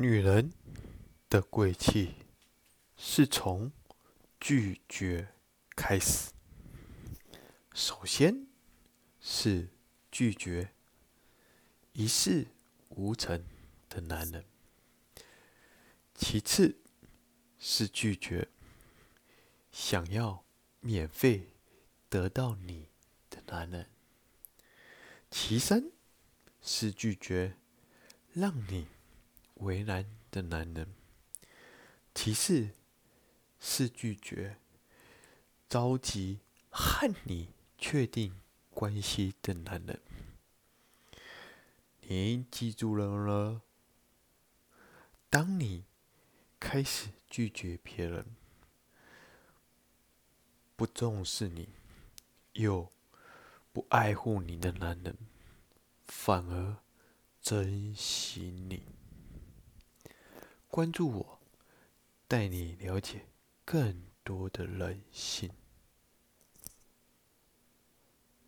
女人的贵气是从拒绝开始。首先是拒绝一事无成的男人，其次是拒绝想要免费得到你的男人，其三是拒绝让你。为难的男人，其次是拒绝着急和你确定关系的男人。你记住了吗？当你开始拒绝别人，不重视你，又不爱护你的男人，反而珍惜你。关注我，带你了解更多的人性。